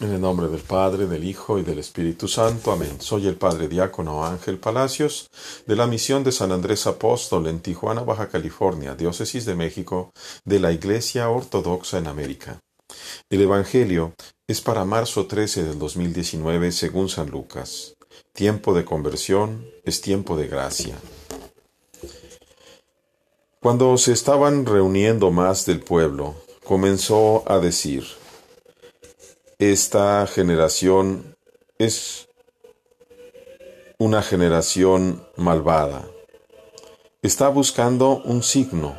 En el nombre del Padre, del Hijo y del Espíritu Santo. Amén. Soy el Padre Diácono Ángel Palacios, de la misión de San Andrés Apóstol en Tijuana, Baja California, Diócesis de México, de la Iglesia Ortodoxa en América. El Evangelio es para marzo 13 del 2019 según San Lucas. Tiempo de conversión es tiempo de gracia. Cuando se estaban reuniendo más del pueblo, comenzó a decir, esta generación es una generación malvada. Está buscando un signo,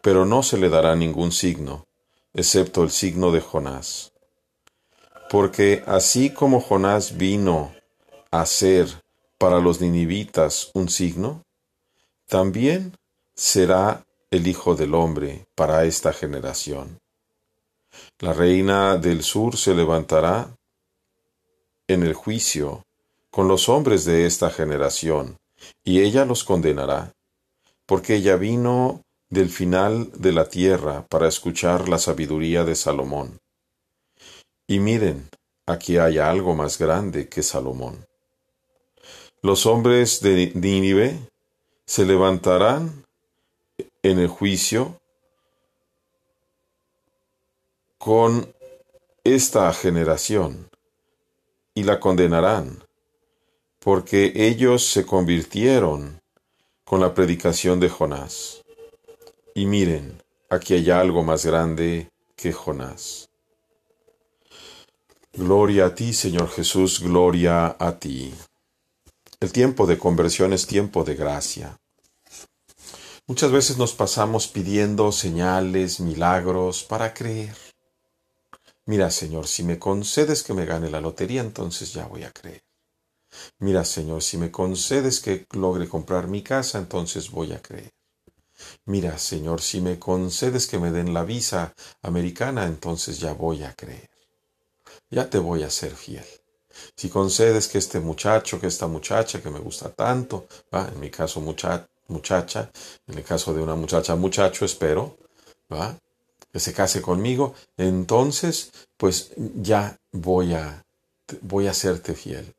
pero no se le dará ningún signo, excepto el signo de Jonás. Porque así como Jonás vino a ser para los ninivitas un signo, también será el Hijo del Hombre para esta generación. La reina del sur se levantará en el juicio con los hombres de esta generación, y ella los condenará, porque ella vino del final de la tierra para escuchar la sabiduría de Salomón. Y miren, aquí hay algo más grande que Salomón. Los hombres de Nínive se levantarán en el juicio con esta generación y la condenarán, porque ellos se convirtieron con la predicación de Jonás. Y miren, aquí hay algo más grande que Jonás. Gloria a ti, Señor Jesús, gloria a ti. El tiempo de conversión es tiempo de gracia. Muchas veces nos pasamos pidiendo señales, milagros para creer. Mira, Señor, si me concedes que me gane la lotería, entonces ya voy a creer. Mira, Señor, si me concedes que logre comprar mi casa, entonces voy a creer. Mira, Señor, si me concedes que me den la visa americana, entonces ya voy a creer. Ya te voy a ser fiel. Si concedes que este muchacho, que esta muchacha que me gusta tanto, ¿va? en mi caso muchacha, en el caso de una muchacha muchacho, espero, ¿va? Que se case conmigo, entonces pues ya voy a voy a serte fiel.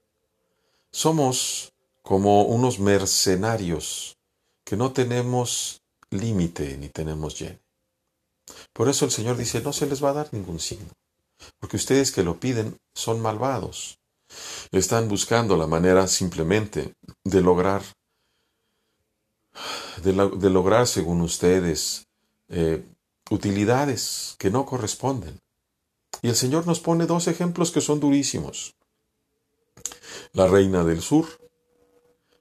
Somos como unos mercenarios que no tenemos límite ni tenemos lleno. Por eso el Señor dice, no se les va a dar ningún signo, porque ustedes que lo piden son malvados. Están buscando la manera simplemente de lograr, de, lograr según ustedes, eh, utilidades que no corresponden. Y el Señor nos pone dos ejemplos que son durísimos. La reina del sur,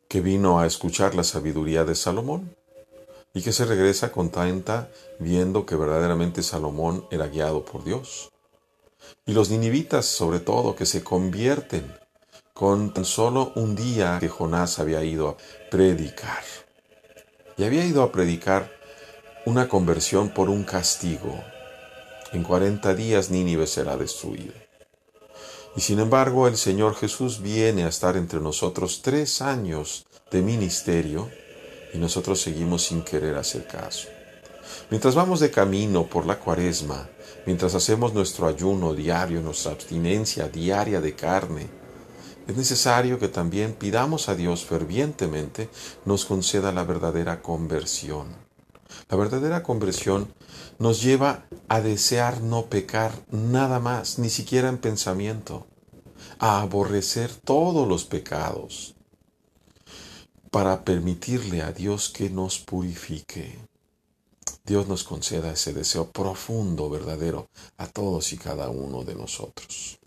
que vino a escuchar la sabiduría de Salomón y que se regresa contenta viendo que verdaderamente Salomón era guiado por Dios. Y los ninivitas, sobre todo, que se convierten con tan solo un día que Jonás había ido a predicar. Y había ido a predicar una conversión por un castigo. En cuarenta días Nínive será destruida. Y sin embargo el Señor Jesús viene a estar entre nosotros tres años de ministerio y nosotros seguimos sin querer hacer caso. Mientras vamos de camino por la cuaresma, mientras hacemos nuestro ayuno diario, nuestra abstinencia diaria de carne, es necesario que también pidamos a Dios fervientemente nos conceda la verdadera conversión. La verdadera conversión nos lleva a desear no pecar nada más, ni siquiera en pensamiento, a aborrecer todos los pecados, para permitirle a Dios que nos purifique. Dios nos conceda ese deseo profundo, verdadero, a todos y cada uno de nosotros.